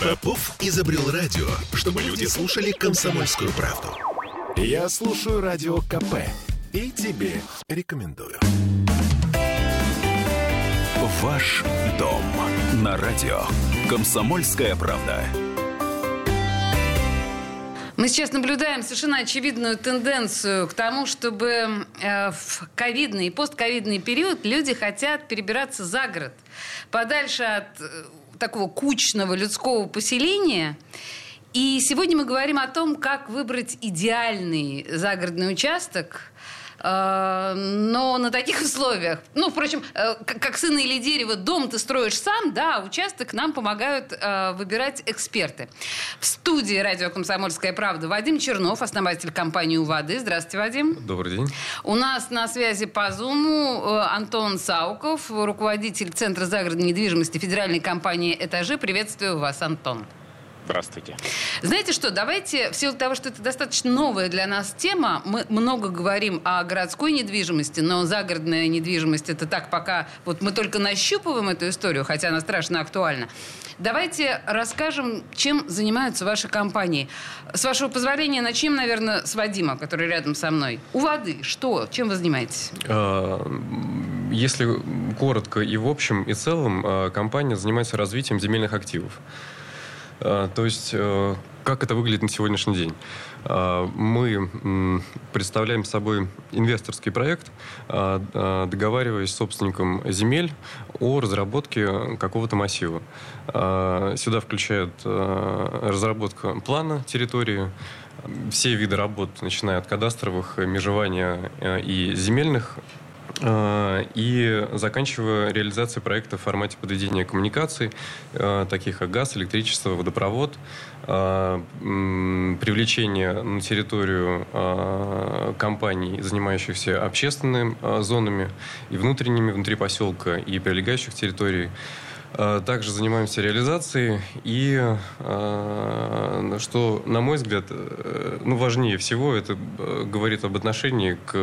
Попов изобрел радио, чтобы люди слушали комсомольскую правду. Я слушаю радио КП и тебе рекомендую. Ваш дом на радио. Комсомольская правда. Мы сейчас наблюдаем совершенно очевидную тенденцию к тому, чтобы э, в ковидный и постковидный период люди хотят перебираться за город, подальше от э, такого кучного людского поселения. И сегодня мы говорим о том, как выбрать идеальный загородный участок – но на таких условиях, ну, впрочем, э, как сына или дерево, дом ты строишь сам, да, участок нам помогают э, выбирать эксперты. В студии радио «Комсомольская правда» Вадим Чернов, основатель компании «УВАДы». Здравствуйте, Вадим. Добрый день. У нас на связи по Зуму Антон Сауков, руководитель Центра загородной недвижимости федеральной компании «Этажи». Приветствую вас, Антон. Здравствуйте. Знаете что, давайте, в силу того, что это достаточно новая для нас тема, мы много говорим о городской недвижимости, но загородная недвижимость это так пока, вот мы только нащупываем эту историю, хотя она страшно актуальна. Давайте расскажем, чем занимаются ваши компании. С вашего позволения начнем, наверное, с Вадима, который рядом со мной. У воды что? Чем вы занимаетесь? А, если коротко и в общем и целом, а, компания занимается развитием земельных активов. А, то есть, э, как это выглядит на сегодняшний день? А, мы представляем собой инвесторский проект, а, договариваясь с собственником земель о разработке какого-то массива. Сюда включают разработка плана территории, все виды работ, начиная от кадастровых, межевания э, и земельных и заканчивая реализацией проекта в формате подведения коммуникаций, э, таких как газ, электричество, водопровод, э, привлечение на территорию компаний, занимающихся общественными зонами и внутренними, внутри поселка и прилегающих территорий, также занимаемся реализацией и, э, что, на мой взгляд, э, ну, важнее всего, это говорит об отношении к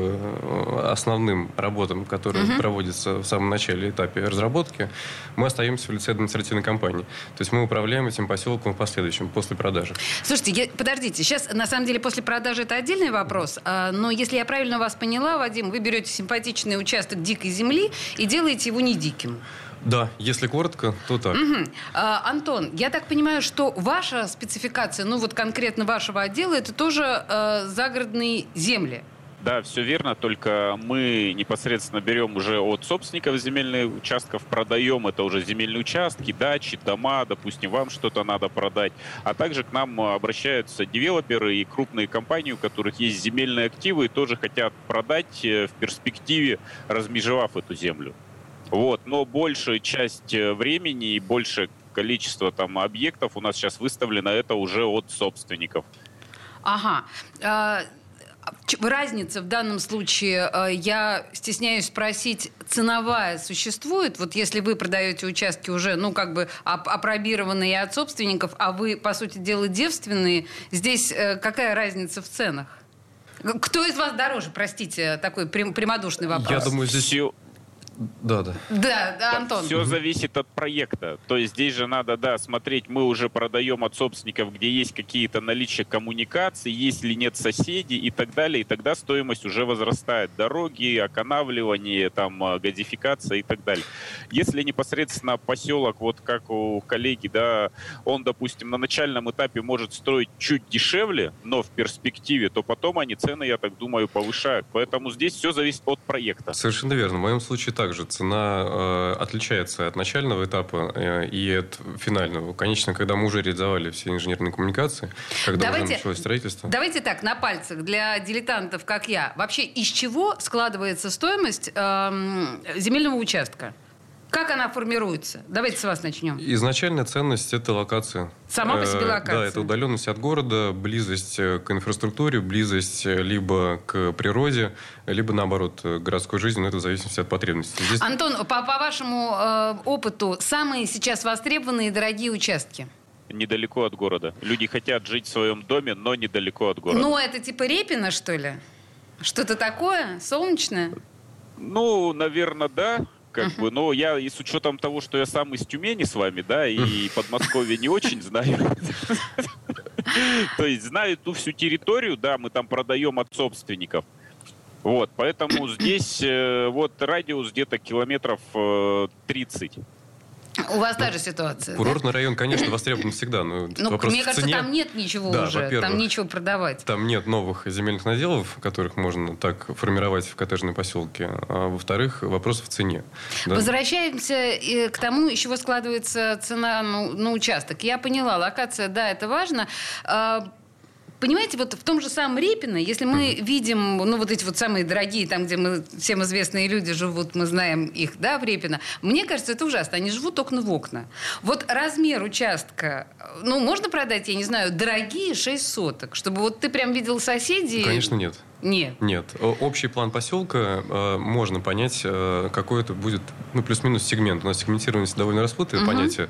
основным работам, которые угу. проводятся в самом начале этапе разработки. Мы остаемся в лице административной компании. То есть мы управляем этим поселком в последующем, после продажи. Слушайте, я, подождите, сейчас, на самом деле, после продажи это отдельный вопрос, а, но если я правильно вас поняла, Вадим, вы берете симпатичный участок дикой земли и делаете его не диким. Да, если коротко, то так. Угу. А, Антон, я так понимаю, что ваша спецификация, ну вот конкретно вашего отдела, это тоже э, загородные земли. Да, все верно, только мы непосредственно берем уже от собственников земельных участков, продаем это уже земельные участки, дачи, дома, допустим, вам что-то надо продать. А также к нам обращаются девелоперы и крупные компании, у которых есть земельные активы и тоже хотят продать э, в перспективе, размежевав эту землю. Вот, но большая часть э, времени и большее количество там объектов у нас сейчас выставлено это уже от собственников. Ага. А, разница в данном случае, э, я стесняюсь спросить, ценовая существует? Вот если вы продаете участки уже, ну, как бы опробированные от собственников, а вы, по сути дела, девственные, здесь э, какая разница в ценах? Кто из вас дороже, простите, такой прямодушный вопрос? Я думаю, здесь да, да. Да, да, Антон. Все зависит от проекта. То есть здесь же надо, да, смотреть, мы уже продаем от собственников, где есть какие-то наличия коммуникаций, есть ли нет соседей и так далее, и тогда стоимость уже возрастает. Дороги, оканавливание, там, а, гадификация и так далее. Если непосредственно поселок, вот как у коллеги, да, он, допустим, на начальном этапе может строить чуть дешевле, но в перспективе, то потом они цены, я так думаю, повышают. Поэтому здесь все зависит от проекта. Совершенно верно. В моем случае так также цена э, отличается от начального этапа э, и от финального. Конечно, когда мы уже реализовали все инженерные коммуникации, когда давайте, уже началось строительство. Давайте так, на пальцах, для дилетантов, как я. Вообще, из чего складывается стоимость э, земельного участка? Как она формируется? Давайте с вас начнем. Изначальная ценность – это локация. Сама по себе э, локация? Да, это удаленность от города, близость э, к инфраструктуре, близость э, либо к природе, либо, наоборот, к городской жизни, но это в зависимости от потребностей. Здесь... Антон, по, по вашему э, опыту, самые сейчас востребованные дорогие участки? Недалеко от города. Люди хотят жить в своем доме, но недалеко от города. Ну, это типа Репина, что ли? Что-то такое? Солнечное? Ну, наверное, да как бы, но я и с учетом того, что я сам из Тюмени с вами, да, и Подмосковье не очень знаю. То есть знаю ту всю территорию, да, мы там продаем от собственников. Вот, поэтому здесь э, вот радиус где-то километров 30. У вас та же ситуация. Курортный район, конечно, востребован всегда. Но ну, мне кажется, там нет ничего уже, там нечего продавать. Там нет новых земельных наделов, которых можно так формировать в коттеджном поселке. А во-вторых, вопрос в цене. Возвращаемся э, к тому, из чего складывается цена ну, на участок. Я поняла, локация, да, это важно. Понимаете, вот в том же самом Репино, если мы видим, ну, вот эти вот самые дорогие, там, где мы, всем известные люди живут, мы знаем их, да, в Репино, мне кажется, это ужасно. Они живут окна в окна. Вот размер участка, ну, можно продать, я не знаю, дорогие 6 соток, чтобы вот ты прям видел соседей? Конечно, нет. Нет. Нет. Общий план поселка э, можно понять, э, какой это будет, ну, плюс-минус сегмент. У нас сегментированность довольно расплытое угу. понятие.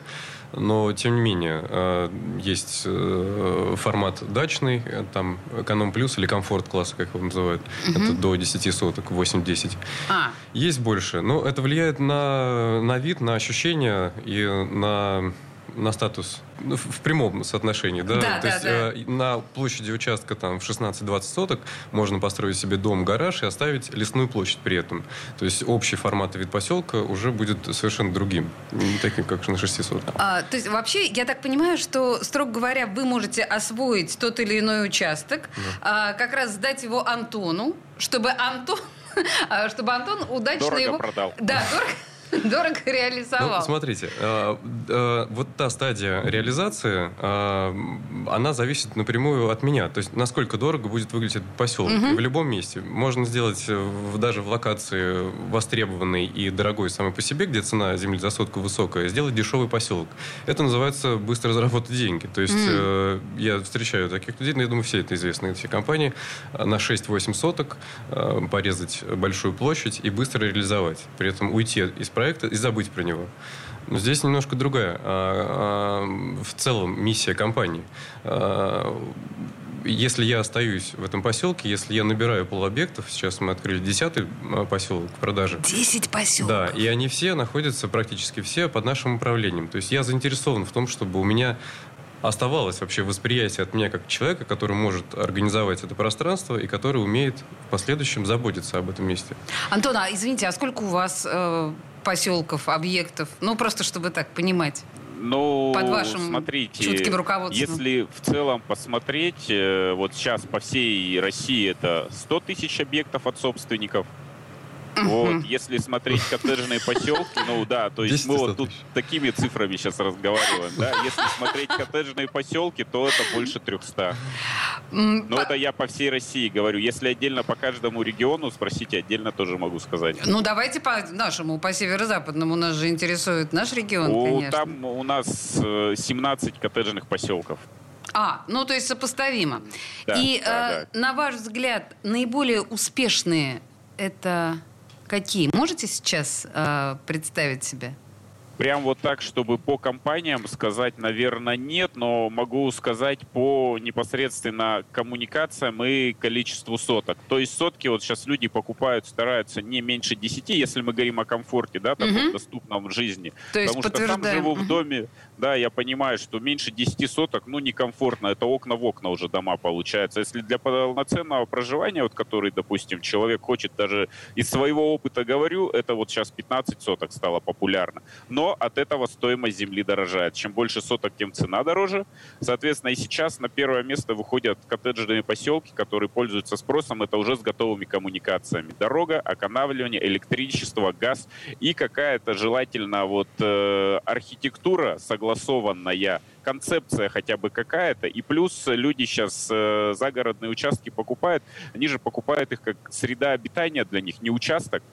Но, тем не менее, э, есть э, формат дачный, э, там эконом плюс или комфорт класса, как его называют. Угу. Это до 10 соток, 8-10. А. Есть больше. Но это влияет на, на вид, на ощущения и на на статус ну, в прямом соотношении, да? да То да, есть да. Э, на площади участка там в 16-20 соток можно построить себе дом, гараж и оставить лесную площадь при этом. То есть общий формат и вид поселка уже будет совершенно другим, не таким, как на 6 сотках. А, то есть вообще, я так понимаю, что, строго говоря, вы можете освоить тот или иной участок, да. а, как раз сдать его Антону, чтобы Антон чтобы Антон удачно дорого его... продал. Да, дорого Дорого реализовал. Ну, смотрите, э, э, вот та стадия реализации, э, она зависит напрямую от меня. То есть, насколько дорого будет выглядеть этот поселок. Угу. В любом месте. Можно сделать в, даже в локации востребованной и дорогой самой по себе, где цена земли за сотку высокая, сделать дешевый поселок. Это называется быстро заработать деньги. То есть, угу. я встречаю таких людей, но я думаю, все это известные все компании, на 6-8 соток э, порезать большую площадь и быстро реализовать. При этом уйти из проекта и забыть про него. Но здесь немножко другая. А, а, в целом миссия компании. А, если я остаюсь в этом поселке, если я набираю полобъектов, сейчас мы открыли десятый поселок в продаже. Десять поселков? Да, и они все находятся, практически все, под нашим управлением. То есть я заинтересован в том, чтобы у меня оставалось вообще восприятие от меня как человека, который может организовать это пространство и который умеет в последующем заботиться об этом месте. Антон, а извините, а сколько у вас э, поселков, объектов? Ну, просто чтобы так понимать. Ну, под вашим смотрите, чутким руководством. Если в целом посмотреть, э, вот сейчас по всей России это 100 тысяч объектов от собственников, вот, если смотреть коттеджные поселки, ну да, то есть мы вот тут такими цифрами сейчас разговариваем, да. Если смотреть коттеджные поселки, то это больше 300. Но это я по всей России говорю. Если отдельно по каждому региону, спросите, отдельно тоже могу сказать. Ну, давайте по нашему, по северо-западному. Нас же интересует наш регион, у, конечно. Там у нас 17 э, коттеджных поселков. А, ну то есть сопоставимо. Да, И да, э, да. на ваш взгляд, наиболее успешные это Какие? Можете сейчас э, представить себе? Прям вот так, чтобы по компаниям сказать, наверное, нет, но могу сказать по непосредственно коммуникациям и количеству соток. То есть сотки вот сейчас люди покупают, стараются не меньше 10, если мы говорим о комфорте, да, таком угу. доступном в жизни. То есть Потому что сам живу в доме, да, я понимаю, что меньше 10 соток, ну, некомфортно. Это окна в окна уже дома получается. Если для полноценного проживания, вот который, допустим, человек хочет даже из своего опыта говорю, это вот сейчас 15 соток стало популярно. Но от этого стоимость земли дорожает. Чем больше соток, тем цена дороже. Соответственно, и сейчас на первое место выходят коттеджные поселки, которые пользуются спросом. Это уже с готовыми коммуникациями. Дорога, оканавливание, электричество, газ и какая-то желательно вот э, архитектура согласованная, концепция хотя бы какая-то. И плюс люди сейчас э, загородные участки покупают. Они же покупают их как среда обитания для них, не участок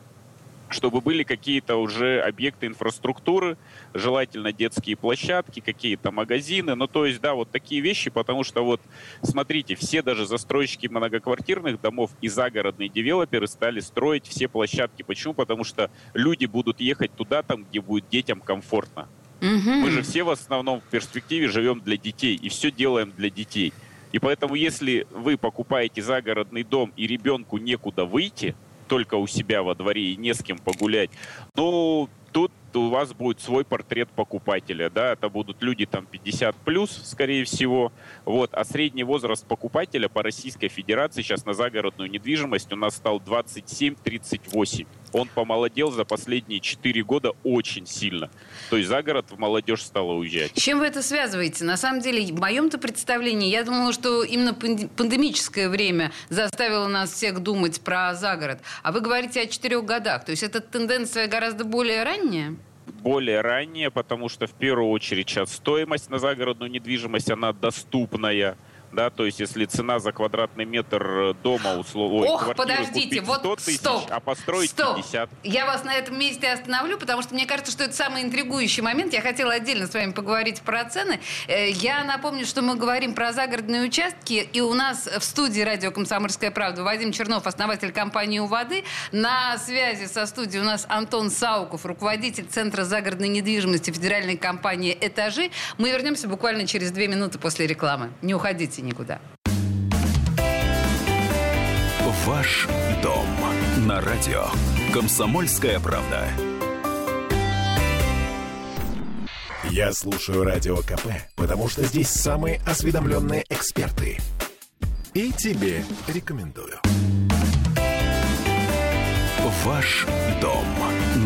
чтобы были какие-то уже объекты инфраструктуры, желательно детские площадки, какие-то магазины, ну то есть, да, вот такие вещи, потому что вот, смотрите, все даже застройщики многоквартирных домов и загородные девелоперы стали строить все площадки. Почему? Потому что люди будут ехать туда, там, где будет детям комфортно. Угу. Мы же все в основном в перспективе живем для детей и все делаем для детей. И поэтому, если вы покупаете загородный дом и ребенку некуда выйти, только у себя во дворе и не с кем погулять, ну, у вас будет свой портрет покупателя, да, это будут люди там 50 плюс, скорее всего, вот, а средний возраст покупателя по Российской Федерации сейчас на загородную недвижимость у нас стал 27-38. Он помолодел за последние 4 года очень сильно. То есть за город в молодежь стала уезжать. С чем вы это связываете? На самом деле, в моем-то представлении, я думала, что именно пандемическое время заставило нас всех думать про загород. А вы говорите о четырех годах. То есть эта тенденция гораздо более ранняя? Более ранее, потому что в первую очередь сейчас стоимость на загородную недвижимость, она доступная да, то есть если цена за квадратный метр э, дома условно, Ох, подождите, вот 100 тысяч, стоп, а построить стоп. 50. Я вас на этом месте остановлю, потому что мне кажется, что это самый интригующий момент. Я хотела отдельно с вами поговорить про цены. Э, я напомню, что мы говорим про загородные участки, и у нас в студии радио «Комсомольская правда» Вадим Чернов, основатель компании «У воды». На связи со студией у нас Антон Сауков, руководитель Центра загородной недвижимости федеральной компании «Этажи». Мы вернемся буквально через две минуты после рекламы. Не уходите никуда. Ваш дом на радио. Комсомольская правда. Я слушаю радио КП, потому что здесь самые осведомленные эксперты. И тебе рекомендую. Ваш дом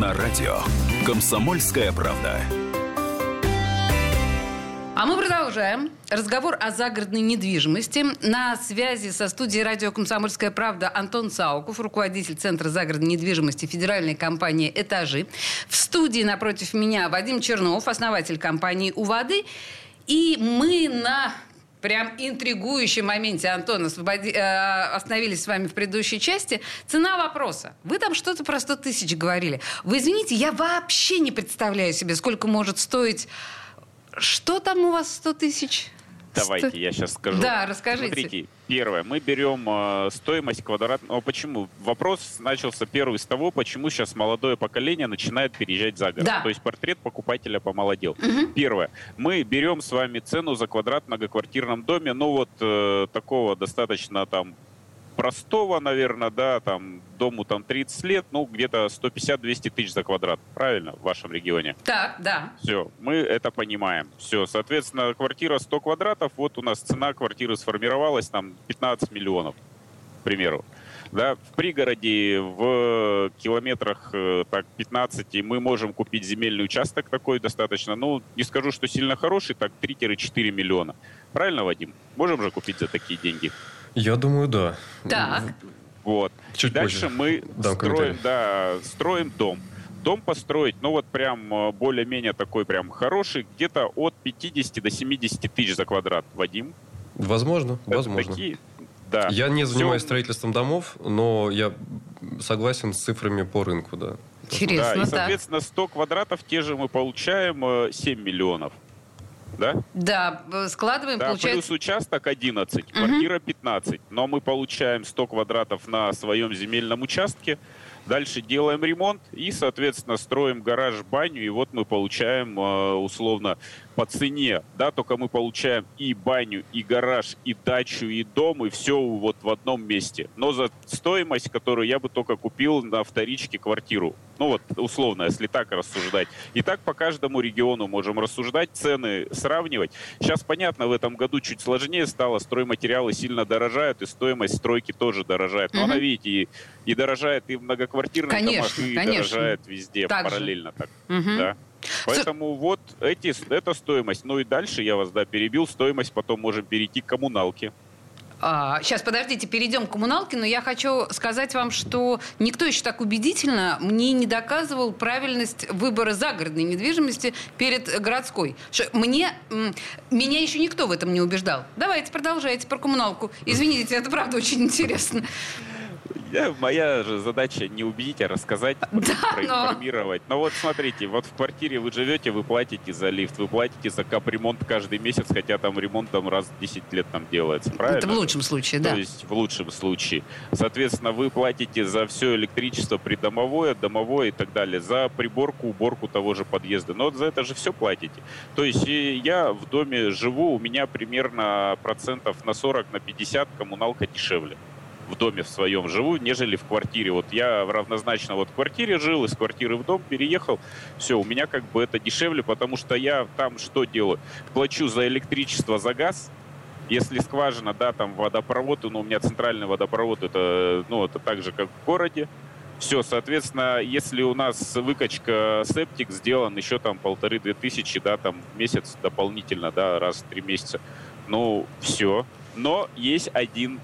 на радио. Комсомольская правда. Продолжаем разговор о загородной недвижимости. На связи со студией радио «Комсомольская правда» Антон Сауков, руководитель Центра загородной недвижимости федеральной компании «Этажи». В студии напротив меня Вадим Чернов, основатель компании «У воды». И мы на прям интригующем моменте, Антон, освободи... э, остановились с вами в предыдущей части. Цена вопроса. Вы там что-то про 100 тысяч говорили. Вы извините, я вообще не представляю себе, сколько может стоить что там у вас 100 тысяч? Давайте, 100... я сейчас скажу. Да, расскажите. Смотрите, первое, мы берем э, стоимость квадратного... Почему? Вопрос начался первый с того, почему сейчас молодое поколение начинает переезжать за город. Да. То есть портрет покупателя помолодел. Угу. Первое, мы берем с вами цену за квадрат в многоквартирном доме, ну вот э, такого достаточно там простого, наверное, да, там, дому там 30 лет, ну, где-то 150-200 тысяч за квадрат. Правильно? В вашем регионе. Так, да. Все, мы это понимаем. Все, соответственно, квартира 100 квадратов, вот у нас цена квартиры сформировалась, там, 15 миллионов, к примеру. Да, в пригороде в километрах э, так, 15 мы можем купить земельный участок такой достаточно, ну, не скажу, что сильно хороший, так 3-4 миллиона. Правильно, Вадим? Можем же купить за такие деньги? Я думаю, да. Так. Вот. Чуть Дальше позже мы строим, да, строим дом. Дом построить, ну вот прям э, более-менее такой прям хороший, где-то от 50 до 70 тысяч за квадрат, Вадим. Возможно, Это возможно. Такие, да. Я не занимаюсь Все... строительством домов, но я согласен с цифрами по рынку, да. Интересно, да, и, соответственно, 100 квадратов те же мы получаем 7 миллионов. Да? Да, складываем, да, получается... плюс участок 11, квартира 15. Но мы получаем 100 квадратов на своем земельном участке. Дальше делаем ремонт и, соответственно, строим гараж-баню. И вот мы получаем, э, условно, по цене, да, только мы получаем и баню, и гараж, и дачу, и дом, и все вот в одном месте. Но за стоимость, которую я бы только купил на вторичке квартиру. Ну вот, условно, если так рассуждать. И так по каждому региону можем рассуждать, цены сравнивать. Сейчас, понятно, в этом году чуть сложнее стало, стройматериалы сильно дорожают, и стоимость стройки тоже дорожает. Но угу. она, видите, и, и дорожает и в многоквартирных конечно, домах, и конечно. дорожает везде так параллельно так. Угу. Да? Поэтому С... вот эти, эта стоимость. Ну и дальше я вас да, перебил. Стоимость потом можем перейти к коммуналке. А, сейчас, подождите, перейдем к коммуналке, но я хочу сказать вам, что никто еще так убедительно мне не доказывал правильность выбора загородной недвижимости перед городской. Что мне, меня еще никто в этом не убеждал. Давайте, продолжайте про коммуналку. Извините, это правда очень интересно. Я, моя же задача не убедить, а рассказать, да, проинформировать. Но... но вот смотрите, вот в квартире вы живете, вы платите за лифт, вы платите за капремонт каждый месяц, хотя там ремонт там раз в 10 лет там делается, правильно? Это в лучшем случае, да. То есть в лучшем случае. Соответственно, вы платите за все электричество придомовое, домовое и так далее, за приборку, уборку того же подъезда. Но за это же все платите. То есть я в доме живу, у меня примерно процентов на 40, на 50 коммуналка дешевле. В доме в своем живу, нежели в квартире. Вот я равнозначно вот в квартире жил, из квартиры в дом переехал. Все, у меня как бы это дешевле, потому что я там что делаю? Плачу за электричество, за газ, если скважина, да, там водопровод, ну, у меня центральный водопровод, это, ну, это так же, как в городе. Все, соответственно, если у нас выкачка септик сделан еще там полторы-две тысячи, да, там месяц дополнительно, да, раз в три месяца, ну, все. Но есть один,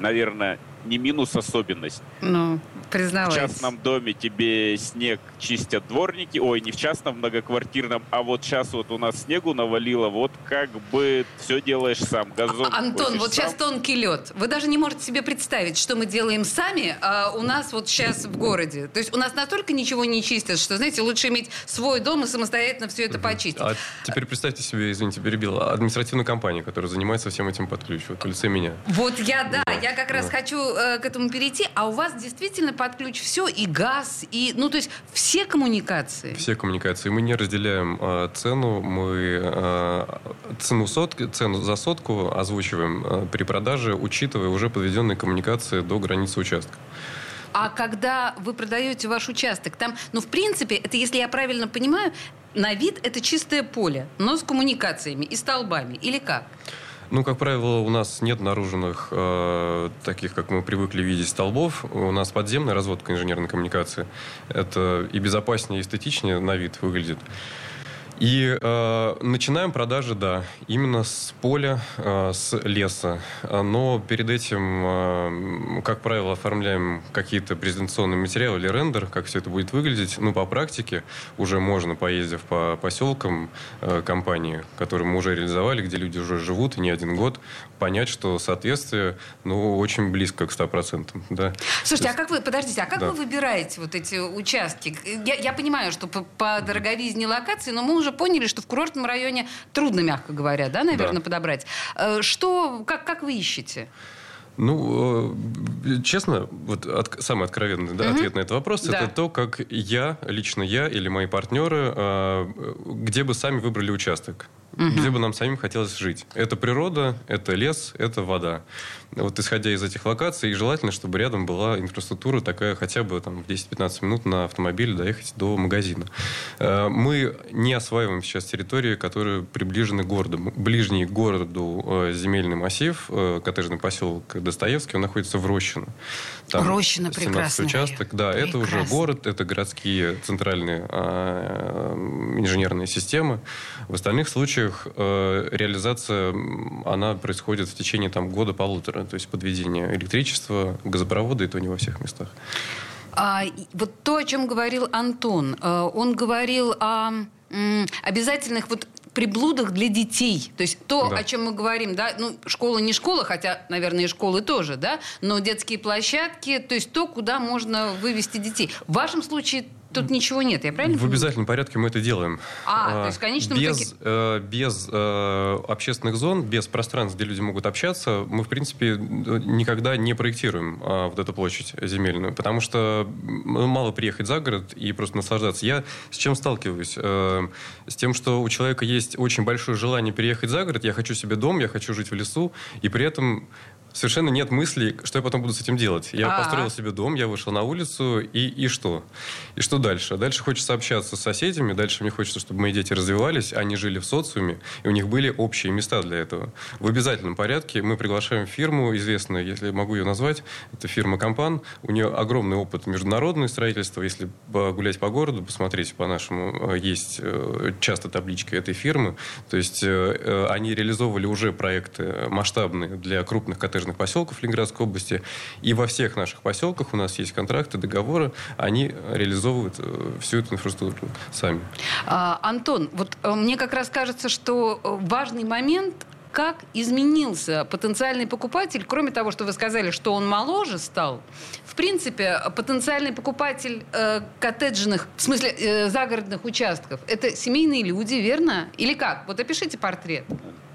наверное, не минус особенность. Ну, признавайтесь. В частном доме тебе снег чистят дворники. Ой, не в частном многоквартирном, а вот сейчас вот у нас снегу навалило, вот как бы все делаешь сам. Газон а, Антон, вот сам. сейчас тонкий лед. Вы даже не можете себе представить, что мы делаем сами, а у нас вот сейчас в городе. То есть у нас настолько ничего не чистят, что, знаете, лучше иметь свой дом и самостоятельно все это почистить. А теперь представьте себе, извините, перебил, административную компанию, которая занимается всем этим под ключ, вот в лице меня. Вот я, да, да я как да. раз хочу э, к этому перейти, а у вас действительно под ключ все, и газ, и, ну, то есть все коммуникации. Все коммуникации. Мы не разделяем э, цену, мы э, цену, сотки, цену за сотку озвучиваем э, при продаже, учитывая уже подведенные коммуникации до границы участка. А когда вы продаете ваш участок, там, ну, в принципе, это, если я правильно понимаю, на вид это чистое поле, но с коммуникациями и столбами, или как? Ну, как правило, у нас нет наруженных, э, таких, как мы привыкли видеть, столбов. У нас подземная разводка инженерной коммуникации. Это и безопаснее, и эстетичнее на вид выглядит. И э, начинаем продажи, да, именно с поля, э, с леса. Но перед этим, э, как правило, оформляем какие-то презентационные материалы или рендер, как все это будет выглядеть. Ну, по практике уже можно, поездив по поселкам э, компании, которые мы уже реализовали, где люди уже живут и не один год, понять, что соответствие, ну, очень близко к 100%. Да. Слушайте, есть, а как вы, подождите, а как да. вы выбираете вот эти участки? Я, я понимаю, что по, по дороговизне локации, но мы уже уже поняли, что в курортном районе трудно, мягко говоря, да, наверное, да. подобрать. Э, что, как, как вы ищете? Ну, э, честно, вот от, самый откровенный да, угу. ответ на этот вопрос да. это то, как я, лично я или мои партнеры, э, где бы сами выбрали участок угу. где бы нам самим хотелось жить. Это природа, это лес, это вода. Вот исходя из этих локаций, желательно, чтобы рядом была инфраструктура такая хотя бы там, в 10-15 минут на автомобиле доехать до магазина. Э, мы не осваиваем сейчас территории, которые приближены к городу. Ближний к городу э, земельный массив, э, коттеджный поселок Достоевский, он находится в Рощино. Там Рощино прекрасный участок. Да, Прекрасно. это уже город, это городские центральные а, инженерные системы. В остальных случаях реализация, она происходит в течение там, года-полутора. То есть подведение электричества, газопровода, и то не во всех местах. А, вот то, о чем говорил Антон, э, он говорил о обязательных вот приблудах для детей. То есть то, да. о чем мы говорим, да, ну, школа не школа, хотя, наверное, и школы тоже, да, но детские площадки, то есть то, куда можно вывести детей. В вашем случае Тут ничего нет, я правильно В понимаю? обязательном порядке мы это делаем. А, то есть в конечном без, итоге... э, без э, общественных зон, без пространств, где люди могут общаться, мы, в принципе, никогда не проектируем э, вот эту площадь земельную, потому что ну, мало приехать за город и просто наслаждаться. Я с чем сталкиваюсь? Э, с тем, что у человека есть очень большое желание переехать за город, я хочу себе дом, я хочу жить в лесу, и при этом совершенно нет мысли, что я потом буду с этим делать. Я А-а-а. построил себе дом, я вышел на улицу, и, и что? И что дальше? Дальше хочется общаться с соседями, дальше мне хочется, чтобы мои дети развивались, они жили в социуме, и у них были общие места для этого. В обязательном порядке мы приглашаем фирму, известную, если могу ее назвать, это фирма «Компан». У нее огромный опыт международного строительства. Если гулять по городу, посмотреть по-нашему, э, есть э, часто таблички этой фирмы. То есть э, они реализовывали уже проекты масштабные для крупных коттеджных коттеджных поселков Ленинградской области. И во всех наших поселках у нас есть контракты, договоры, они реализовывают э, всю эту инфраструктуру сами. А, Антон, вот э, мне как раз кажется, что э, важный момент как изменился потенциальный покупатель, кроме того, что вы сказали, что он моложе стал, в принципе, потенциальный покупатель э, коттеджных, в смысле э, загородных участков, это семейные люди, верно? Или как? Вот опишите портрет.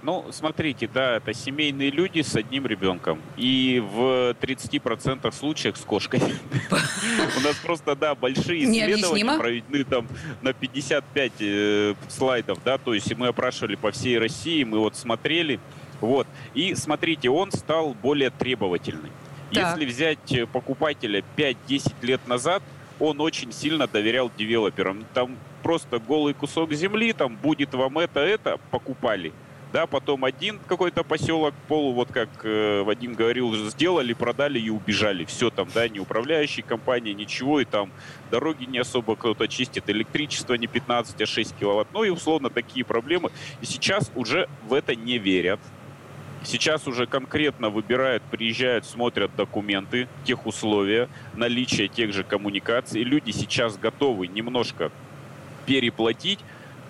Ну, смотрите, да, это семейные люди с одним ребенком. И в 30% случаев с кошкой. У нас просто, да, большие исследования проведены там на 55 э, слайдов, да, то есть мы опрашивали по всей России, мы вот смотрели, вот. И смотрите, он стал более требовательным. Так. Если взять э, покупателя 5-10 лет назад, он очень сильно доверял девелоперам. Там просто голый кусок земли, там будет вам это, это, покупали да, потом один какой-то поселок, полу, вот как э, Вадим говорил, сделали, продали и убежали. Все там, да, не управляющие компании, ничего, и там дороги не особо кто-то чистит, электричество не 15, а 6 киловатт. Ну и условно такие проблемы. И сейчас уже в это не верят. Сейчас уже конкретно выбирают, приезжают, смотрят документы, тех условия, наличие тех же коммуникаций. Люди сейчас готовы немножко переплатить,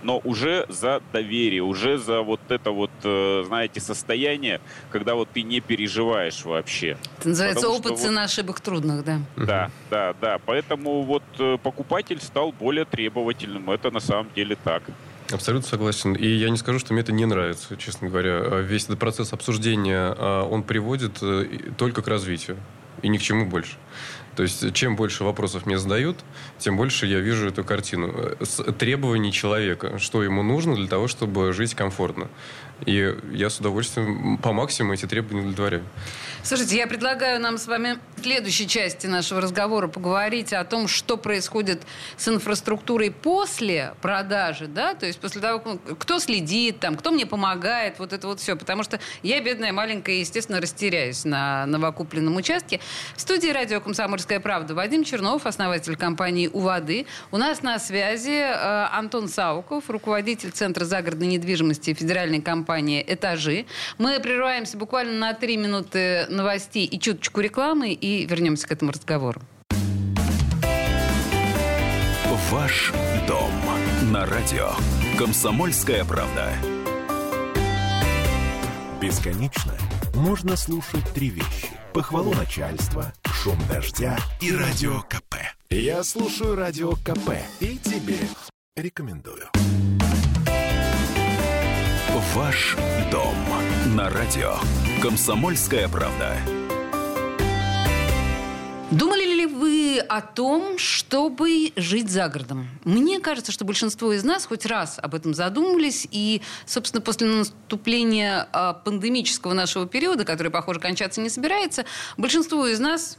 но уже за доверие, уже за вот это вот, э, знаете, состояние, когда вот ты не переживаешь вообще. Это называется Потому опыт цена вот... ошибок трудных, да? Да, да, да. Поэтому вот э, покупатель стал более требовательным. Это на самом деле так. Абсолютно согласен. И я не скажу, что мне это не нравится, честно говоря. А весь этот процесс обсуждения, а, он приводит э, только к развитию и ни к чему больше. То есть, чем больше вопросов мне задают, тем больше я вижу эту картину. Требований человека, что ему нужно для того, чтобы жить комфортно. И я с удовольствием по максимуму эти требования удовлетворяю. Слушайте, я предлагаю нам с вами в следующей части нашего разговора поговорить о том, что происходит с инфраструктурой после продажи, да, то есть после того, кто следит, там, кто мне помогает, вот это вот все, потому что я, бедная маленькая, естественно, растеряюсь на новокупленном участке. В студии радио «Комсомольская правда» Вадим Чернов, основатель компании «У воды». У нас на связи э, Антон Сауков, руководитель Центра загородной недвижимости федеральной компании «Этажи». Мы прерываемся буквально на три минуты новостей и чуточку рекламы, и вернемся к этому разговору. Ваш дом на радио. Комсомольская правда. Бесконечно можно слушать три вещи. Похвалу начальства, шум дождя и радио КП. Я слушаю радио КП и тебе рекомендую. Ваш дом на радио. Комсомольская правда. Думали ли вы о том, чтобы жить за городом? Мне кажется, что большинство из нас хоть раз об этом задумывались. И, собственно, после наступления а, пандемического нашего периода, который, похоже, кончаться не собирается, большинство из нас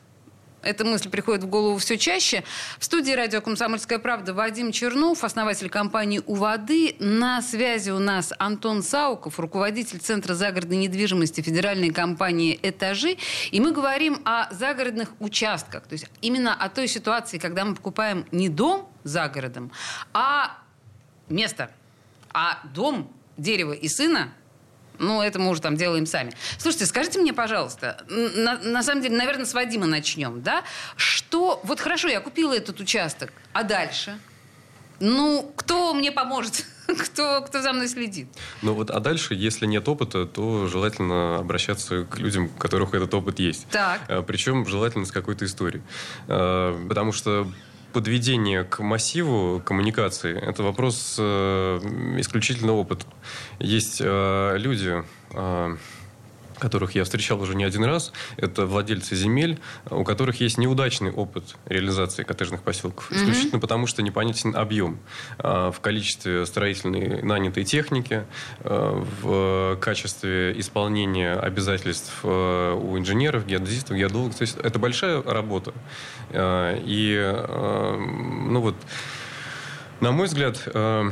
эта мысль приходит в голову все чаще. В студии радио «Комсомольская правда» Вадим Чернов, основатель компании «У воды». На связи у нас Антон Сауков, руководитель Центра загородной недвижимости федеральной компании «Этажи». И мы говорим о загородных участках. То есть именно о той ситуации, когда мы покупаем не дом за городом, а место. А дом, дерево и сына ну, это мы уже там делаем сами. Слушайте, скажите мне, пожалуйста, на, на самом деле, наверное, с Вадима начнем, да? Что, вот хорошо, я купила этот участок, а дальше? Ну, кто мне поможет? кто, кто за мной следит? Ну вот, а дальше, если нет опыта, то желательно обращаться к людям, у которых этот опыт есть. Так. А, причем желательно с какой-то историей. А, потому что подведение к массиву коммуникации – это вопрос э, исключительно опыта. Есть э, люди, э, которых я встречал уже не один раз, это владельцы земель, у которых есть неудачный опыт реализации коттеджных поселков. Mm-hmm. Исключительно потому, что непонятен объем а, в количестве строительной нанятой техники, а, в качестве исполнения обязательств а, у инженеров, геодезистов, геодологов. То есть это большая работа. И, ну вот, на мой взгляд, э,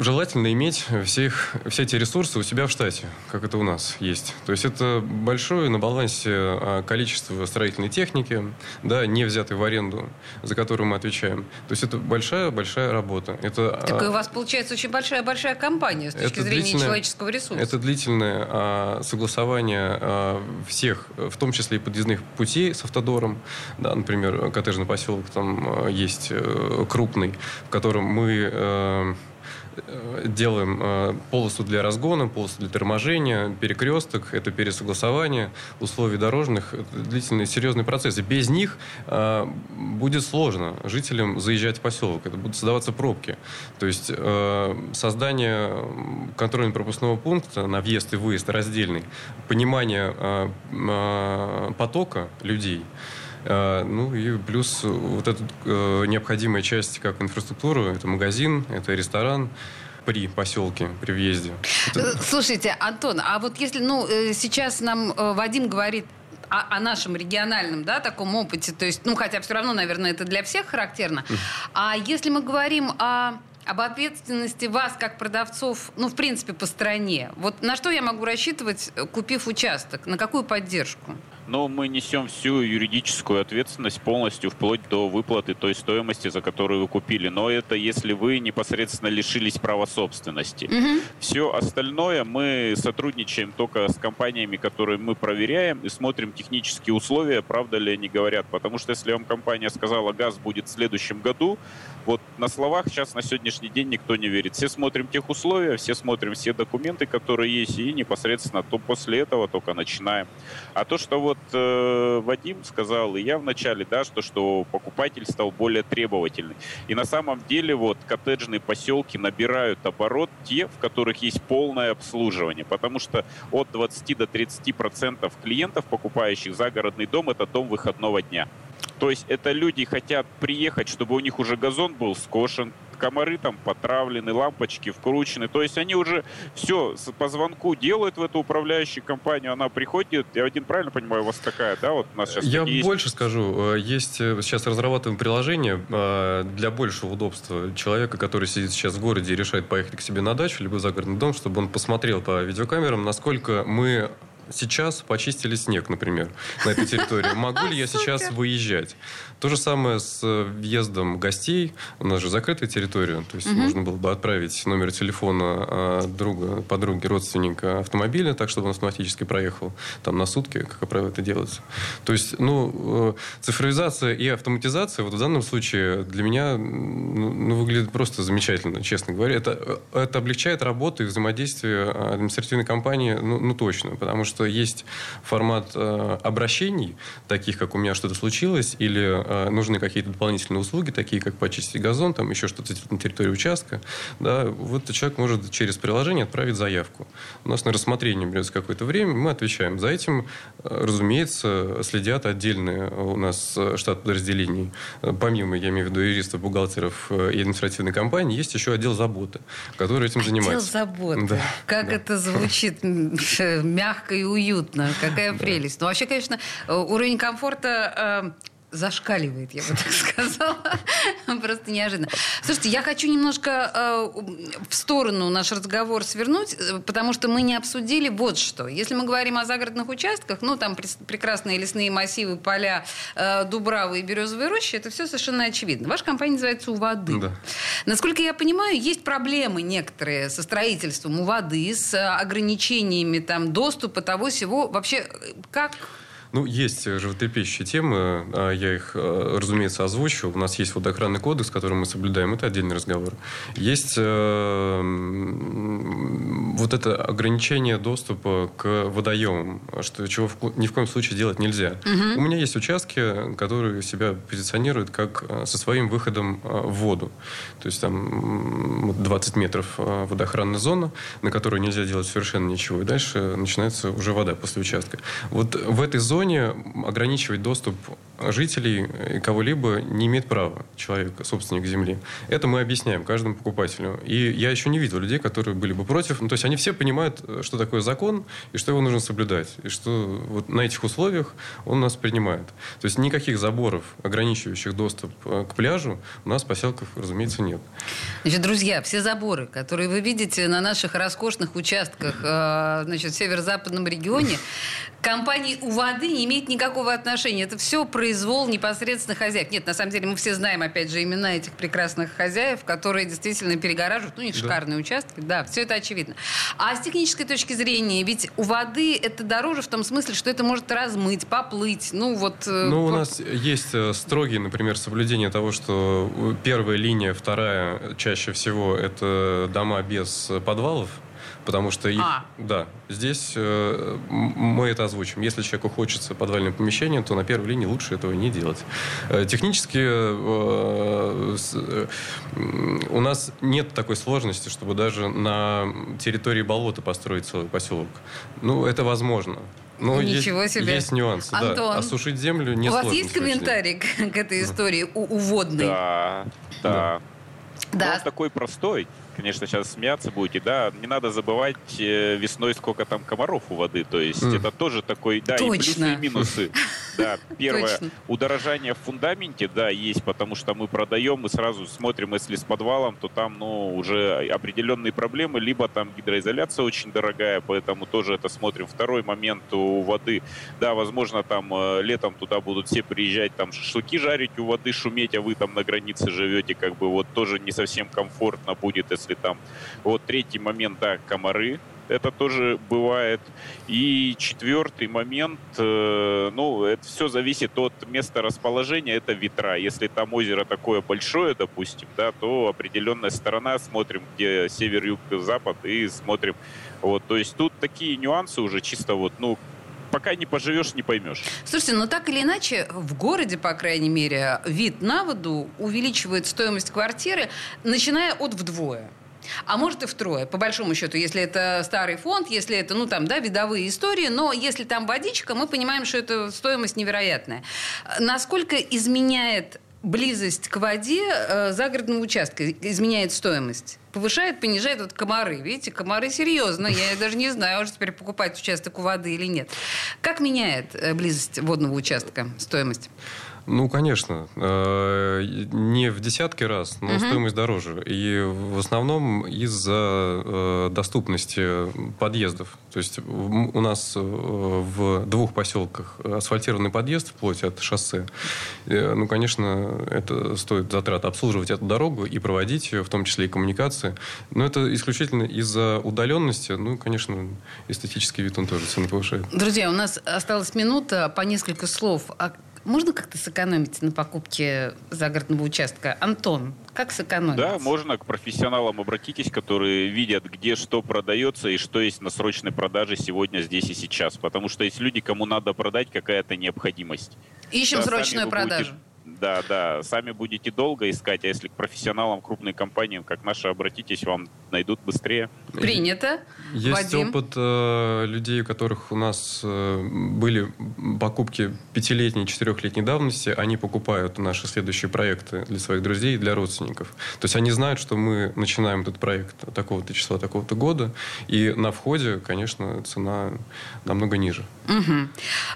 желательно иметь всех, все эти ресурсы у себя в штате, как это у нас есть. То есть это большое на балансе э, количество строительной техники, да, не взятой в аренду, за которую мы отвечаем. То есть это большая-большая работа. Это, так у вас получается очень большая-большая компания с точки зрения человеческого ресурса. Это длительное а, согласование а, всех, в том числе и подъездных путей с автодором. Да, например, коттеджный поселок там а, есть а, крупный в котором мы э, делаем э, полосу для разгона, полосу для торможения, перекресток, это пересогласование условий дорожных, это длительный серьезный процесс. И без них э, будет сложно жителям заезжать в поселок, это будут создаваться пробки. То есть создание контрольно-пропускного пункта на въезд и выезд раздельный, понимание потока людей – ну и плюс вот эта э, необходимая часть как инфраструктуру, это магазин, это ресторан, при поселке, при въезде. Это... Слушайте, Антон, а вот если, ну, э, сейчас нам э, Вадим говорит о, о нашем региональном, да, таком опыте, то есть, ну, хотя все равно, наверное, это для всех характерно. А если мы говорим о об ответственности вас как продавцов, ну, в принципе, по стране. Вот на что я могу рассчитывать, купив участок? На какую поддержку? Но мы несем всю юридическую ответственность полностью вплоть до выплаты той стоимости, за которую вы купили. Но это если вы непосредственно лишились права собственности. Угу. Все остальное мы сотрудничаем только с компаниями, которые мы проверяем и смотрим технические условия, правда ли они говорят. Потому что если вам компания сказала, газ будет в следующем году, вот на словах сейчас на сегодняшний день никто не верит. Все смотрим тех условия, все смотрим все документы, которые есть, и непосредственно то после этого только начинаем. А то, что вот э, Вадим сказал, и я в начале, да, что, что покупатель стал более требовательный. И на самом деле вот коттеджные поселки набирают оборот те, в которых есть полное обслуживание, потому что от 20 до 30 процентов клиентов, покупающих загородный дом, это дом выходного дня. То есть это люди хотят приехать, чтобы у них уже газон был скошен, комары там потравлены, лампочки вкручены. То есть они уже все по звонку делают в эту управляющую компанию, она приходит. Я один правильно понимаю, у вас такая, да? Вот у нас сейчас Я больше есть... скажу. Э, есть э, сейчас разрабатываем приложение э, для большего удобства человека, который сидит сейчас в городе и решает поехать к себе на дачу, либо загородный дом, чтобы он посмотрел по видеокамерам, насколько мы сейчас почистили снег, например, на этой территории. Могу ли я сейчас выезжать? То же самое с э, въездом гостей. У нас же закрытая территория. То есть угу. можно было бы отправить номер телефона а, друга, подруги, родственника автомобиля, так, чтобы он автоматически проехал там на сутки, как правило, это делается. То есть, ну, э, цифровизация и автоматизация вот в данном случае для меня ну, выглядит просто замечательно, честно говоря. Это, э, это облегчает работу и взаимодействие административной компании, ну, ну точно, потому что есть формат э, обращений, таких, как у меня что-то случилось, или Э, нужны какие-то дополнительные услуги, такие как почистить газон, там еще что-то на территории участка, да, вот человек может через приложение отправить заявку. У нас на рассмотрение берется какое-то время, мы отвечаем. За этим, э, разумеется, следят отдельные у нас э, штат подразделений. Помимо, я имею в виду, юристов, бухгалтеров и административной компании, есть еще отдел заботы, который этим занимается. Отдел заботы. Да, как да. это звучит мягко и уютно. Какая прелесть. Ну, вообще, конечно, уровень комфорта зашкаливает, я бы так сказала. Просто неожиданно. Слушайте, я хочу немножко э, в сторону наш разговор свернуть, э, потому что мы не обсудили вот что. Если мы говорим о загородных участках, ну, там прекрасные лесные массивы, поля, э, дубравы и березовые рощи, это все совершенно очевидно. Ваша компания называется «У воды». Да. Насколько я понимаю, есть проблемы некоторые со строительством у воды, с ограничениями там, доступа того всего. Вообще, э, как ну, есть животрепещущие темы, а я их, э, разумеется, озвучу. У нас есть водоохранный кодекс, который мы соблюдаем, это отдельный разговор. Есть э, вот это ограничение доступа к водоемам, что чего в, ни в коем случае делать нельзя. Угу. У меня есть участки, которые себя позиционируют как э, со своим выходом э, в воду. То есть там 20 метров водоохранная зона, на которой нельзя делать совершенно ничего. И дальше начинается уже вода после участка. Вот в этой зоне зоне ограничивать доступ жителей кого-либо не имеет права человек, собственник земли. Это мы объясняем каждому покупателю. И я еще не видел людей, которые были бы против. Ну, то есть они все понимают, что такое закон и что его нужно соблюдать. И что вот на этих условиях он нас принимает. То есть никаких заборов, ограничивающих доступ э, к пляжу, у нас в поселках, разумеется, нет. Значит, друзья, все заборы, которые вы видите на наших роскошных участках э, значит, в северо-западном регионе, компании у воды не имеет никакого отношения. Это все произвол непосредственно хозяев. Нет, на самом деле мы все знаем, опять же, имена этих прекрасных хозяев, которые действительно перегораживают. Ну, не шикарные да. участки. Да, все это очевидно. А с технической точки зрения, ведь у воды это дороже в том смысле, что это может размыть, поплыть. Ну, вот... Э, ну, у нас есть э, строгие, например, соблюдение того, что первая линия, вторая чаще всего это дома без подвалов потому что их, а. да, здесь э, мы это озвучим. Если человеку хочется подвальное помещение, то на первой линии лучше этого не делать. Э, технически э, э, у нас нет такой сложности, чтобы даже на территории болота построить целый поселок. Ну, это возможно. Но Ничего есть, себе. Есть нюансы. Антон, да. Осушить землю не У вас есть комментарий к, к этой истории у, уводной? Да, да. да. да. Он такой простой. Конечно, сейчас смеяться будете, да, не надо забывать э, весной, сколько там комаров у воды, то есть mm. это тоже такой, да, Точно. и плюсы, и минусы. Да, первое, удорожание в фундаменте, да, есть, потому что мы продаем, мы сразу смотрим, если с подвалом, то там, ну, уже определенные проблемы, либо там гидроизоляция очень дорогая, поэтому тоже это смотрим. Второй момент у воды, да, возможно, там э, летом туда будут все приезжать, там шашлыки жарить у воды, шуметь, а вы там на границе живете, как бы вот тоже не совсем комфортно будет, если там... Вот третий момент, да, комары, это тоже бывает. И четвертый момент, э, ну, это все зависит от места расположения, это ветра. Если там озеро такое большое, допустим, да, то определенная сторона, смотрим, где север, юг, запад, и смотрим. Вот, то есть тут такие нюансы уже чисто вот, ну, пока не поживешь, не поймешь. Слушайте, ну так или иначе, в городе, по крайней мере, вид на воду увеличивает стоимость квартиры, начиная от вдвое. А может и втрое, по большому счету, если это старый фонд, если это, ну, там, да, видовые истории, но если там водичка, мы понимаем, что это стоимость невероятная. Насколько изменяет близость к воде э, загородного участка, изменяет стоимость? Повышает, понижает вот комары. Видите, комары серьезно. Я даже не знаю уже теперь покупать участок у воды или нет. Как меняет э, близость водного участка стоимость? Ну, конечно. Э, не в десятки раз, но угу. стоимость дороже. И в основном из-за э, доступности подъездов. То есть у нас э, в двух поселках асфальтированный подъезд вплоть от шоссе. Ну, конечно, это стоит затрат обслуживать эту дорогу и проводить, в том числе и коммуникации. Но это исключительно из-за удаленности. Ну, конечно, эстетический вид он тоже цены повышает. Друзья, у нас осталась минута по несколько слов. А можно как-то сэкономить на покупке загородного участка? Антон, как сэкономить? Да, можно к профессионалам обратитесь, которые видят, где что продается и что есть на срочной продаже сегодня, здесь и сейчас. Потому что есть люди, кому надо продать какая-то необходимость. Ищем да, срочную продажу. Будете да, да. Сами будете долго искать, а если к профессионалам, крупной компаниям, как наши, обратитесь, вам найдут быстрее. Принято. Есть Вадим. опыт э, людей, у которых у нас э, были покупки пятилетней, четырехлетней давности. Они покупают наши следующие проекты для своих друзей и для родственников. То есть они знают, что мы начинаем этот проект такого-то числа, такого-то года. И на входе, конечно, цена намного ниже. Угу.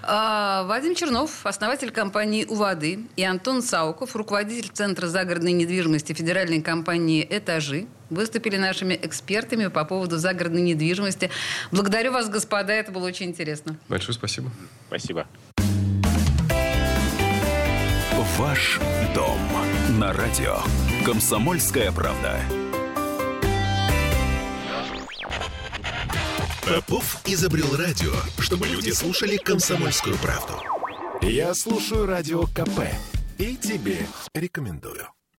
А, Вадим Чернов, основатель компании «У воды», и Антон Сауков, руководитель Центра загородной недвижимости федеральной компании «Этажи», выступили нашими экспертами по поводу загородной недвижимости. Благодарю вас, господа, это было очень интересно. Большое спасибо. Спасибо. Ваш дом на радио. Комсомольская правда. Попов изобрел радио, чтобы люди слушали комсомольскую правду. Я слушаю радио КП и тебе рекомендую.